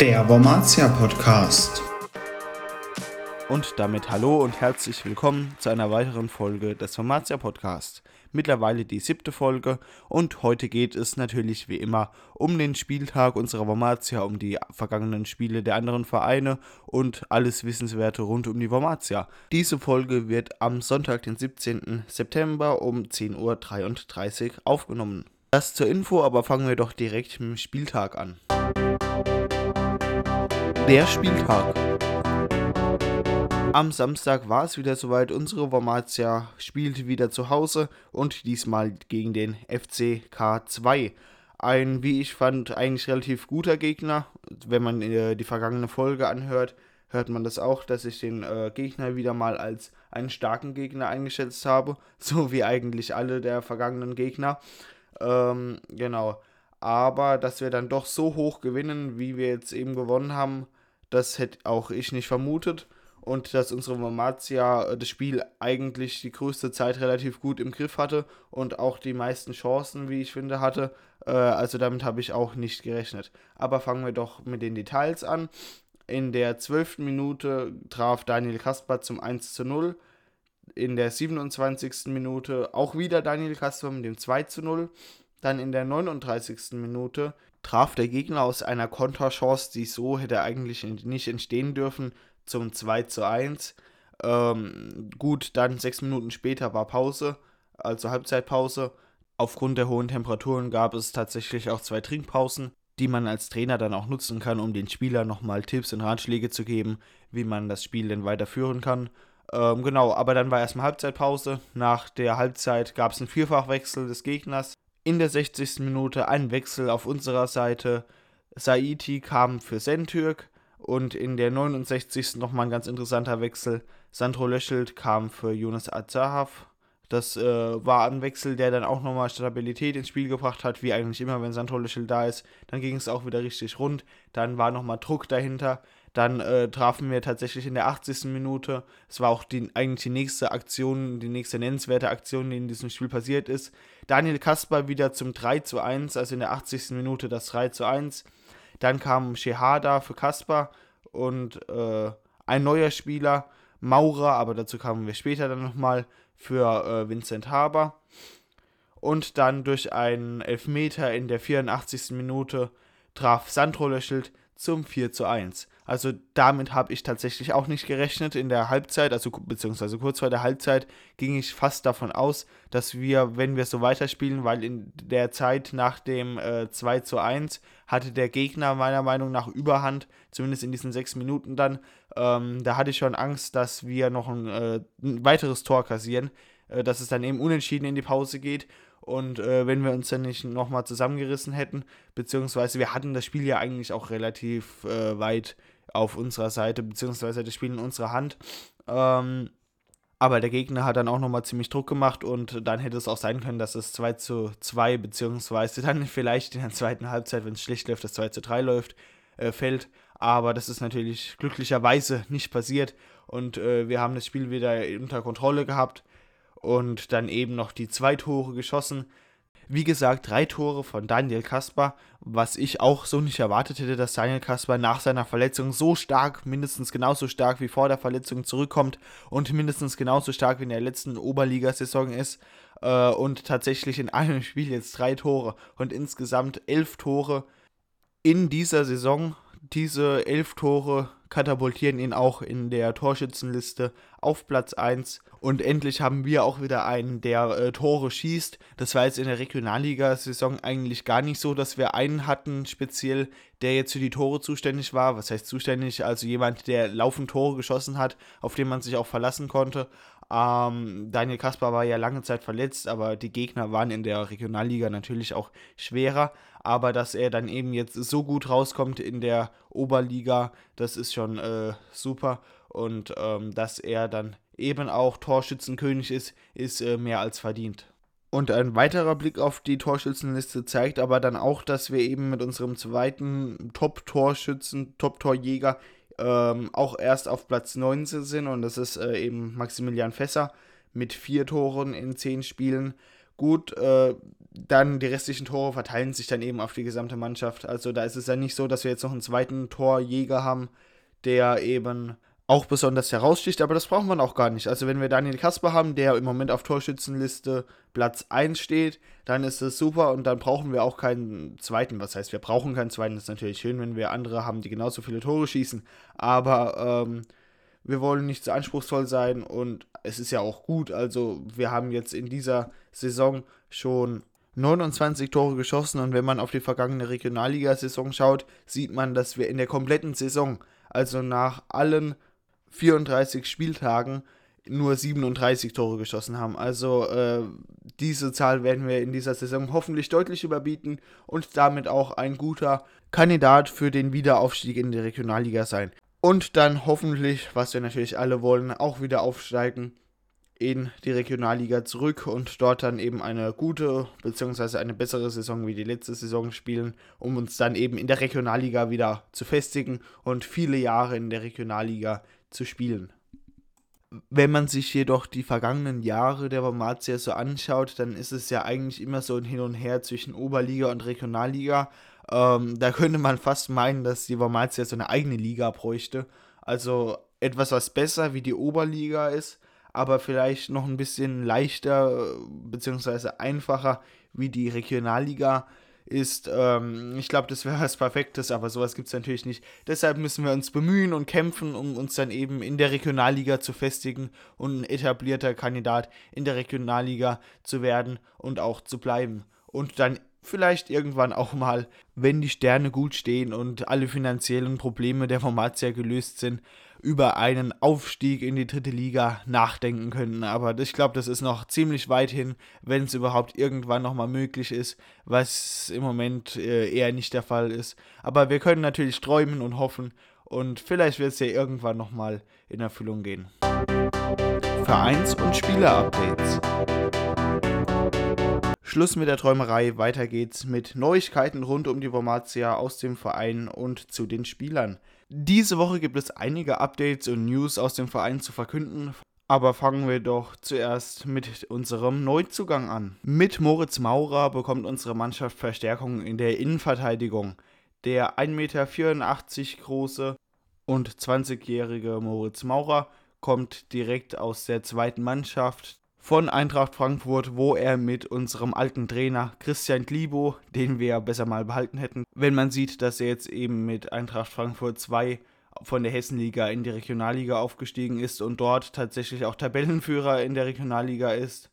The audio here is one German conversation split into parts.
Der Wormatia Podcast. Und damit hallo und herzlich willkommen zu einer weiteren Folge des Formatia Podcast. Mittlerweile die siebte Folge und heute geht es natürlich wie immer um den Spieltag unserer Wormatia, um die vergangenen Spiele der anderen Vereine und alles Wissenswerte rund um die Wormatia. Diese Folge wird am Sonntag, den 17. September um 10.33 Uhr aufgenommen. Das zur Info, aber fangen wir doch direkt mit dem Spieltag an. Der Spieltag. Am Samstag war es wieder soweit. Unsere Wormatia spielte wieder zu Hause und diesmal gegen den FCK 2. Ein, wie ich fand, eigentlich relativ guter Gegner. Wenn man äh, die vergangene Folge anhört, hört man das auch, dass ich den äh, Gegner wieder mal als einen starken Gegner eingeschätzt habe. So wie eigentlich alle der vergangenen Gegner. Ähm, genau. Aber dass wir dann doch so hoch gewinnen, wie wir jetzt eben gewonnen haben, das hätte auch ich nicht vermutet und dass unsere Mamazia äh, das Spiel eigentlich die größte Zeit relativ gut im Griff hatte und auch die meisten Chancen, wie ich finde, hatte. Äh, also damit habe ich auch nicht gerechnet. Aber fangen wir doch mit den Details an. In der 12. Minute traf Daniel Kasper zum 1 zu 0. In der 27. Minute auch wieder Daniel Kasper mit dem 2 zu 0. Dann in der 39. Minute traf der Gegner aus einer Konterchance, die so hätte eigentlich nicht entstehen dürfen, zum 2 zu 1. Ähm, gut, dann sechs Minuten später war Pause, also Halbzeitpause. Aufgrund der hohen Temperaturen gab es tatsächlich auch zwei Trinkpausen, die man als Trainer dann auch nutzen kann, um den Spielern nochmal Tipps und Ratschläge zu geben, wie man das Spiel denn weiterführen kann. Ähm, genau, aber dann war erstmal Halbzeitpause. Nach der Halbzeit gab es einen Vierfachwechsel des Gegners. In der 60. Minute ein Wechsel auf unserer Seite. Saiti kam für Sentürk und in der 69. nochmal ein ganz interessanter Wechsel. Sandro Löschelt kam für Jonas Azahav. Das äh, war ein Wechsel, der dann auch nochmal Stabilität ins Spiel gebracht hat, wie eigentlich immer, wenn Sandro Löschelt da ist. Dann ging es auch wieder richtig rund. Dann war nochmal Druck dahinter. Dann äh, trafen wir tatsächlich in der 80. Minute. Es war auch die, eigentlich die nächste Aktion, die nächste nennenswerte Aktion, die in diesem Spiel passiert ist. Daniel Kasper wieder zum 3 zu 1, also in der 80. Minute das 3 zu 1. Dann kam Shehada für Kasper und äh, ein neuer Spieler, Maurer, aber dazu kamen wir später dann nochmal für äh, Vincent Haber. Und dann durch einen Elfmeter in der 84. Minute traf Sandro Löschelt zum 4 zu 1. Also damit habe ich tatsächlich auch nicht gerechnet. In der Halbzeit, also beziehungsweise kurz vor der Halbzeit, ging ich fast davon aus, dass wir, wenn wir so weiterspielen, weil in der Zeit nach dem äh, 2 zu 1 hatte der Gegner meiner Meinung nach Überhand, zumindest in diesen sechs Minuten dann. Ähm, da hatte ich schon Angst, dass wir noch ein, äh, ein weiteres Tor kassieren, äh, dass es dann eben unentschieden in die Pause geht. Und äh, wenn wir uns dann nicht nochmal zusammengerissen hätten, beziehungsweise wir hatten das Spiel ja eigentlich auch relativ äh, weit auf unserer Seite, beziehungsweise das Spiel in unserer Hand. Ähm, aber der Gegner hat dann auch nochmal ziemlich Druck gemacht und dann hätte es auch sein können, dass es 2 zu 2, beziehungsweise dann vielleicht in der zweiten Halbzeit, wenn es schlecht läuft, das 2 zu 3 läuft, äh, fällt. Aber das ist natürlich glücklicherweise nicht passiert und äh, wir haben das Spiel wieder unter Kontrolle gehabt und dann eben noch die zwei Tore geschossen. Wie gesagt, drei Tore von Daniel Kasper, was ich auch so nicht erwartet hätte, dass Daniel Kasper nach seiner Verletzung so stark, mindestens genauso stark wie vor der Verletzung zurückkommt und mindestens genauso stark wie in der letzten Oberligasaison ist. Äh, und tatsächlich in einem Spiel jetzt drei Tore und insgesamt elf Tore in dieser Saison. Diese elf Tore katapultieren ihn auch in der Torschützenliste auf Platz 1 und endlich haben wir auch wieder einen, der äh, Tore schießt. Das war jetzt in der Regionalliga-Saison eigentlich gar nicht so, dass wir einen hatten, speziell, der jetzt für die Tore zuständig war. Was heißt zuständig? Also jemand, der laufend Tore geschossen hat, auf den man sich auch verlassen konnte. Ähm, Daniel Kaspar war ja lange Zeit verletzt, aber die Gegner waren in der Regionalliga natürlich auch schwerer. Aber dass er dann eben jetzt so gut rauskommt in der Oberliga, das ist schon äh, super. Und ähm, dass er dann eben auch Torschützenkönig ist, ist äh, mehr als verdient. Und ein weiterer Blick auf die Torschützenliste zeigt aber dann auch, dass wir eben mit unserem zweiten Top-Torschützen, Top-Torjäger ähm, auch erst auf Platz 19 sind und das ist äh, eben Maximilian Fässer mit vier Toren in zehn Spielen. Gut, äh, dann die restlichen Tore verteilen sich dann eben auf die gesamte Mannschaft. Also da ist es ja nicht so, dass wir jetzt noch einen zweiten Torjäger haben, der eben auch besonders heraussticht, aber das brauchen wir auch gar nicht. Also wenn wir Daniel Kasper haben, der im Moment auf Torschützenliste Platz 1 steht, dann ist das super und dann brauchen wir auch keinen zweiten. Was heißt, wir brauchen keinen zweiten, das ist natürlich schön, wenn wir andere haben, die genauso viele Tore schießen, aber ähm, wir wollen nicht zu anspruchsvoll sein und es ist ja auch gut. Also wir haben jetzt in dieser Saison schon 29 Tore geschossen und wenn man auf die vergangene Regionalliga-Saison schaut, sieht man, dass wir in der kompletten Saison, also nach allen 34 Spieltagen, nur 37 Tore geschossen haben. Also äh, diese Zahl werden wir in dieser Saison hoffentlich deutlich überbieten und damit auch ein guter Kandidat für den Wiederaufstieg in die Regionalliga sein. Und dann hoffentlich, was wir natürlich alle wollen, auch wieder aufsteigen in die Regionalliga zurück und dort dann eben eine gute bzw. eine bessere Saison wie die letzte Saison spielen, um uns dann eben in der Regionalliga wieder zu festigen und viele Jahre in der Regionalliga zu spielen. Wenn man sich jedoch die vergangenen Jahre der Bormatia so anschaut, dann ist es ja eigentlich immer so ein Hin und Her zwischen Oberliga und Regionalliga. Ähm, da könnte man fast meinen, dass die Bormatia so eine eigene Liga bräuchte. Also etwas, was besser wie die Oberliga ist, aber vielleicht noch ein bisschen leichter bzw. einfacher wie die Regionalliga ist. Ähm, ich glaube, das wäre was Perfektes, aber sowas gibt es natürlich nicht. Deshalb müssen wir uns bemühen und kämpfen, um uns dann eben in der Regionalliga zu festigen und ein etablierter Kandidat in der Regionalliga zu werden und auch zu bleiben. Und dann vielleicht irgendwann auch mal, wenn die Sterne gut stehen und alle finanziellen Probleme der Formatia gelöst sind, über einen Aufstieg in die dritte Liga nachdenken können. Aber ich glaube, das ist noch ziemlich weit hin, wenn es überhaupt irgendwann nochmal möglich ist, was im Moment äh, eher nicht der Fall ist. Aber wir können natürlich träumen und hoffen und vielleicht wird es ja irgendwann nochmal in Erfüllung gehen. Vereins- und Spieler-Updates. Schluss mit der Träumerei, weiter geht's mit Neuigkeiten rund um die Wormatia aus dem Verein und zu den Spielern. Diese Woche gibt es einige Updates und News aus dem Verein zu verkünden, aber fangen wir doch zuerst mit unserem Neuzugang an. Mit Moritz Maurer bekommt unsere Mannschaft Verstärkung in der Innenverteidigung. Der 1,84 Meter große und 20-jährige Moritz Maurer kommt direkt aus der zweiten Mannschaft von Eintracht Frankfurt, wo er mit unserem alten Trainer Christian Glibo, den wir besser mal behalten hätten, wenn man sieht, dass er jetzt eben mit Eintracht Frankfurt 2 von der Hessenliga in die Regionalliga aufgestiegen ist und dort tatsächlich auch Tabellenführer in der Regionalliga ist.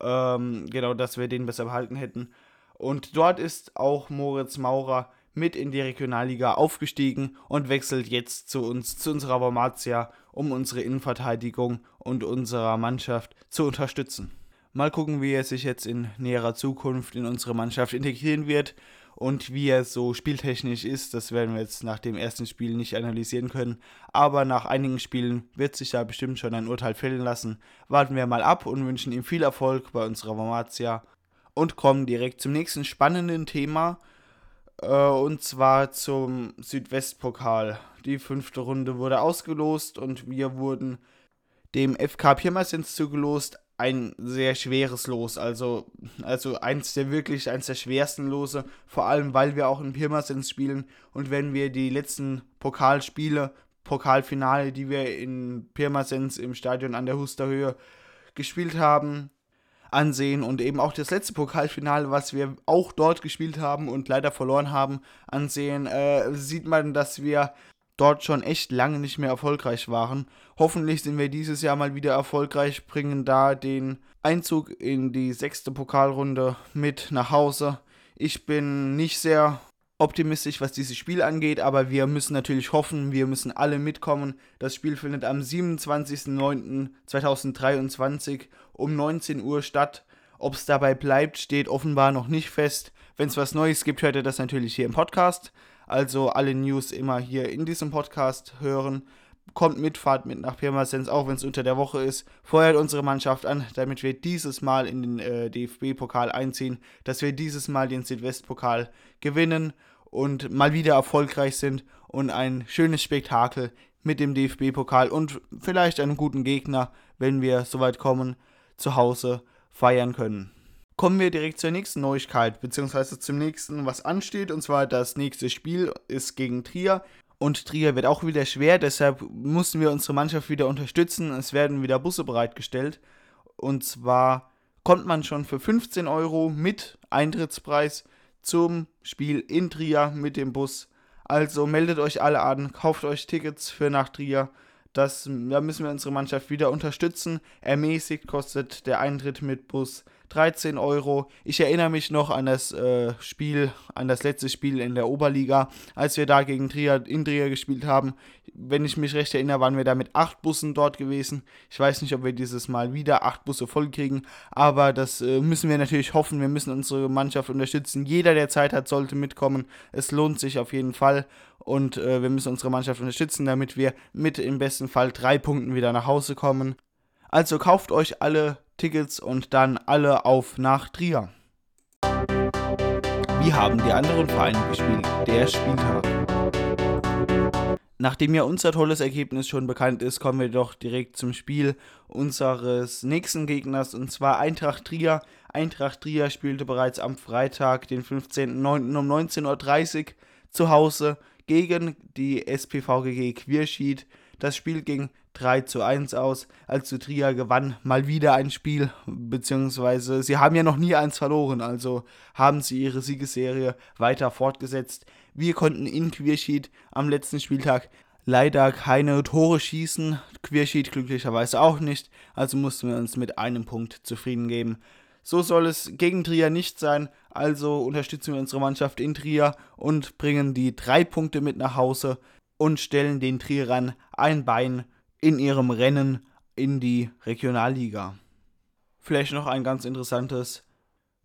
Ähm, genau, dass wir den besser behalten hätten. Und dort ist auch Moritz Maurer mit in die Regionalliga aufgestiegen und wechselt jetzt zu uns, zu unserer Bormatia, um unsere Innenverteidigung und unserer Mannschaft zu unterstützen. Mal gucken, wie er sich jetzt in näherer Zukunft in unsere Mannschaft integrieren wird und wie er so spieltechnisch ist. Das werden wir jetzt nach dem ersten Spiel nicht analysieren können. Aber nach einigen Spielen wird sich da bestimmt schon ein Urteil fällen lassen. Warten wir mal ab und wünschen ihm viel Erfolg bei unserer Bormatia und kommen direkt zum nächsten spannenden Thema. Äh, und zwar zum Südwestpokal. Die fünfte Runde wurde ausgelost und wir wurden dem FK Pirmasens zugelost. Ein sehr schweres Los, also, also eins der wirklich, eins der schwersten Lose, vor allem weil wir auch in Pirmasens spielen und wenn wir die letzten Pokalspiele, Pokalfinale, die wir in Pirmasens im Stadion an der Husterhöhe gespielt haben, ansehen und eben auch das letzte Pokalfinale, was wir auch dort gespielt haben und leider verloren haben, ansehen, äh, sieht man, dass wir dort schon echt lange nicht mehr erfolgreich waren. Hoffentlich sind wir dieses Jahr mal wieder erfolgreich, bringen da den Einzug in die sechste Pokalrunde mit nach Hause. Ich bin nicht sehr optimistisch, was dieses Spiel angeht, aber wir müssen natürlich hoffen, wir müssen alle mitkommen. Das Spiel findet am 27.09.2023 um 19 Uhr statt. Ob es dabei bleibt, steht offenbar noch nicht fest. Wenn es was Neues gibt, hört ihr das natürlich hier im Podcast. Also alle News immer hier in diesem Podcast hören. Kommt mit, fahrt mit nach Pirmasens, auch wenn es unter der Woche ist. Feuert unsere Mannschaft an, damit wir dieses Mal in den äh, DFB-Pokal einziehen, dass wir dieses Mal den Südwest-Pokal gewinnen und mal wieder erfolgreich sind und ein schönes Spektakel mit dem DFB-Pokal und vielleicht einem guten Gegner, wenn wir soweit kommen, zu Hause feiern können. kommen wir direkt zur nächsten Neuigkeit, beziehungsweise zum nächsten, was ansteht. Und zwar das nächste Spiel ist gegen Trier. Und Trier wird auch wieder schwer, deshalb mussten wir unsere Mannschaft wieder unterstützen. Es werden wieder Busse bereitgestellt. Und zwar kommt man schon für 15 Euro mit Eintrittspreis zum Spiel in Trier mit dem Bus. Also meldet euch alle an, kauft euch Tickets für nach Trier. Das, da müssen wir unsere Mannschaft wieder unterstützen. Ermäßigt kostet der Eintritt mit Bus 13 Euro. Ich erinnere mich noch an das äh, Spiel, an das letzte Spiel in der Oberliga, als wir da gegen Trier, in Trier gespielt haben. Wenn ich mich recht erinnere, waren wir da mit acht Bussen dort gewesen. Ich weiß nicht, ob wir dieses Mal wieder acht Busse voll kriegen, aber das äh, müssen wir natürlich hoffen. Wir müssen unsere Mannschaft unterstützen. Jeder, der Zeit hat, sollte mitkommen. Es lohnt sich auf jeden Fall und äh, wir müssen unsere Mannschaft unterstützen, damit wir mit im besten Fall drei Punkten wieder nach Hause kommen. Also kauft euch alle Tickets und dann alle auf nach Trier. Wie haben die anderen Vereine gespielt? Der Spieltag. Nachdem ja unser tolles Ergebnis schon bekannt ist, kommen wir doch direkt zum Spiel unseres nächsten Gegners und zwar Eintracht Trier. Eintracht Trier spielte bereits am Freitag, den 15.09. um 19.30 Uhr zu Hause gegen die SPVGG Quierschied. Das Spiel ging 3 zu 1 aus. Also Trier gewann mal wieder ein Spiel, beziehungsweise sie haben ja noch nie eins verloren, also haben sie ihre Siegesserie weiter fortgesetzt. Wir konnten in Quierschied am letzten Spieltag leider keine Tore schießen, Quierschied glücklicherweise auch nicht, also mussten wir uns mit einem Punkt zufrieden geben. So soll es gegen Trier nicht sein, also unterstützen wir unsere Mannschaft in Trier und bringen die drei Punkte mit nach Hause und stellen den Trierern ein Bein in ihrem Rennen in die Regionalliga. Vielleicht noch ein ganz interessantes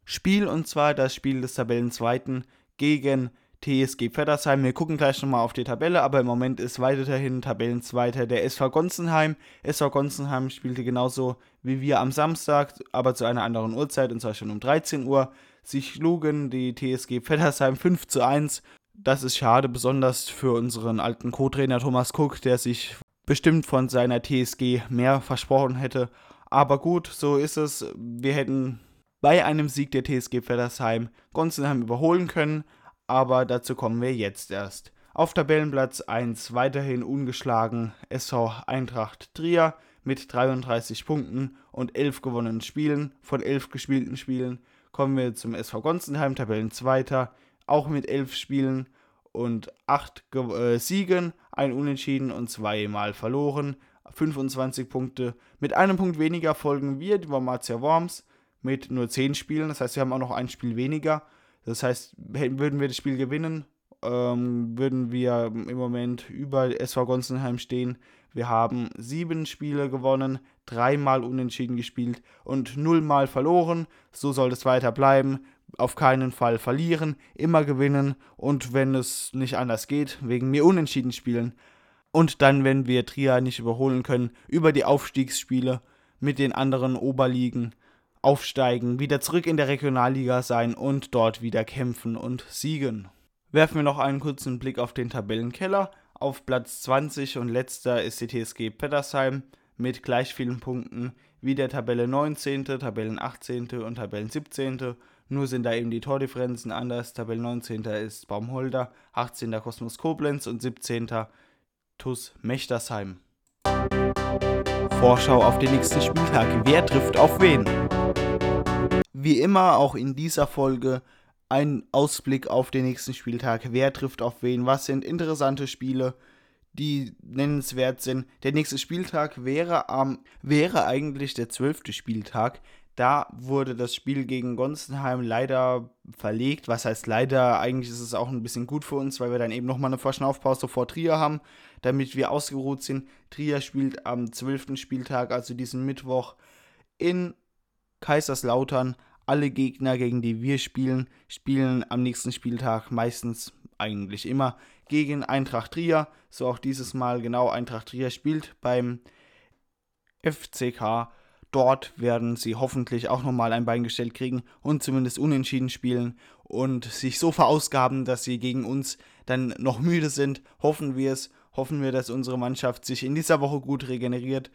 Spiel und zwar das Spiel des Tabellenzweiten gegen TSG Pfeddersheim. Wir gucken gleich nochmal auf die Tabelle, aber im Moment ist weiterhin Tabellenzweiter der SV Gonzenheim. SV Gonzenheim spielte genauso wie wir am Samstag, aber zu einer anderen Uhrzeit und zwar schon um 13 Uhr. Sie schlugen die TSG Pfeddersheim 5 zu 1. Das ist schade, besonders für unseren alten Co-Trainer Thomas Cook, der sich bestimmt von seiner TSG mehr versprochen hätte. Aber gut, so ist es. Wir hätten bei einem Sieg der TSG Pfeddersheim Gonsenheim überholen können, aber dazu kommen wir jetzt erst. Auf Tabellenplatz 1 weiterhin ungeschlagen SV Eintracht Trier mit 33 Punkten und 11 gewonnenen Spielen. Von 11 gespielten Spielen kommen wir zum SV Gonsenheim, Tabellenzweiter, auch mit 11 Spielen und 8 äh, Siegen, ein Unentschieden und zweimal verloren. 25 Punkte. Mit einem Punkt weniger folgen wir, die Wormatia Worms, mit nur 10 Spielen. Das heißt, wir haben auch noch ein Spiel weniger. Das heißt, würden wir das Spiel gewinnen, ähm, würden wir im Moment über SV Gonsenheim stehen. Wir haben sieben Spiele gewonnen, dreimal unentschieden gespielt und nullmal verloren. So soll es weiter bleiben auf keinen Fall verlieren, immer gewinnen und wenn es nicht anders geht, wegen mir unentschieden spielen. Und dann, wenn wir Trier nicht überholen können, über die Aufstiegsspiele mit den anderen Oberligen aufsteigen, wieder zurück in der Regionalliga sein und dort wieder kämpfen und siegen. Werfen wir noch einen kurzen Blick auf den Tabellenkeller. Auf Platz 20 und letzter ist die TSG Pettersheim mit gleich vielen Punkten wie der Tabelle 19., Tabellen 18. und Tabellen 17. Nur sind da eben die Tordifferenzen anders. Tabelle 19. ist Baumholder, 18. Kosmos Koblenz und 17. TUS Mechtersheim. Vorschau auf den nächsten Spieltag. Wer trifft auf wen? Wie immer auch in dieser Folge ein Ausblick auf den nächsten Spieltag. Wer trifft auf wen? Was sind interessante Spiele, die nennenswert sind? Der nächste Spieltag wäre, ähm, wäre eigentlich der zwölfte Spieltag. Da wurde das Spiel gegen Gonsenheim leider verlegt. Was heißt leider? Eigentlich ist es auch ein bisschen gut für uns, weil wir dann eben nochmal eine Verschnaufpause vor Trier haben, damit wir ausgeruht sind. Trier spielt am 12. Spieltag, also diesen Mittwoch, in Kaiserslautern. Alle Gegner, gegen die wir spielen, spielen am nächsten Spieltag meistens eigentlich immer gegen Eintracht Trier. So auch dieses Mal genau Eintracht Trier spielt beim FCK Dort werden sie hoffentlich auch nochmal ein Bein gestellt kriegen und zumindest unentschieden spielen und sich so verausgaben, dass sie gegen uns dann noch müde sind. Hoffen wir es. Hoffen wir, dass unsere Mannschaft sich in dieser Woche gut regeneriert.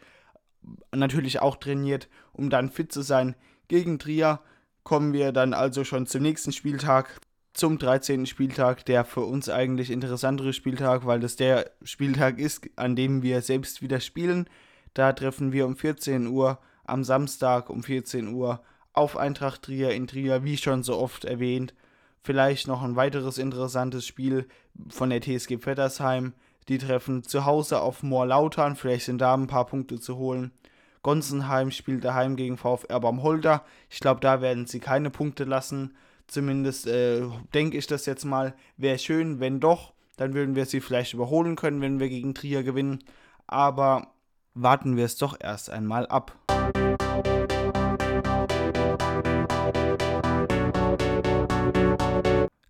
Natürlich auch trainiert, um dann fit zu sein gegen Trier. kommen wir dann also schon zum nächsten Spieltag, zum 13. Spieltag, der für uns eigentlich interessantere Spieltag, weil das der Spieltag ist, an dem wir selbst wieder spielen. Da treffen wir um 14 Uhr am Samstag um 14 Uhr auf Eintracht Trier in Trier, wie schon so oft erwähnt. Vielleicht noch ein weiteres interessantes Spiel von der TSG Vettersheim. Die treffen zu Hause auf Moorlautern, vielleicht sind da ein paar Punkte zu holen. Gonsenheim spielt daheim gegen VfR Baumholder. Ich glaube, da werden sie keine Punkte lassen. Zumindest äh, denke ich das jetzt mal. Wäre schön, wenn doch. Dann würden wir sie vielleicht überholen können, wenn wir gegen Trier gewinnen. Aber warten wir es doch erst einmal ab.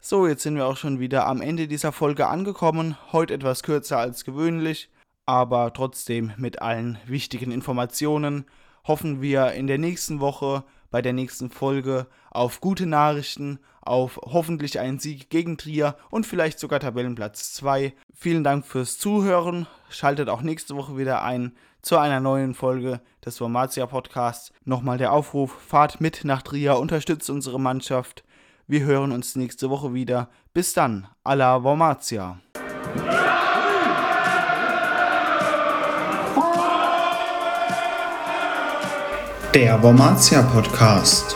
So, jetzt sind wir auch schon wieder am Ende dieser Folge angekommen. Heute etwas kürzer als gewöhnlich aber trotzdem mit allen wichtigen Informationen hoffen wir in der nächsten Woche bei der nächsten Folge auf gute Nachrichten, auf hoffentlich einen Sieg gegen Trier und vielleicht sogar Tabellenplatz 2. Vielen Dank fürs Zuhören. Schaltet auch nächste Woche wieder ein zu einer neuen Folge des Formatia Podcasts. Nochmal der Aufruf: Fahrt mit nach Trier, unterstützt unsere Mannschaft. Wir hören uns nächste Woche wieder. Bis dann, alla Wormatia. Der Wormatia Podcast.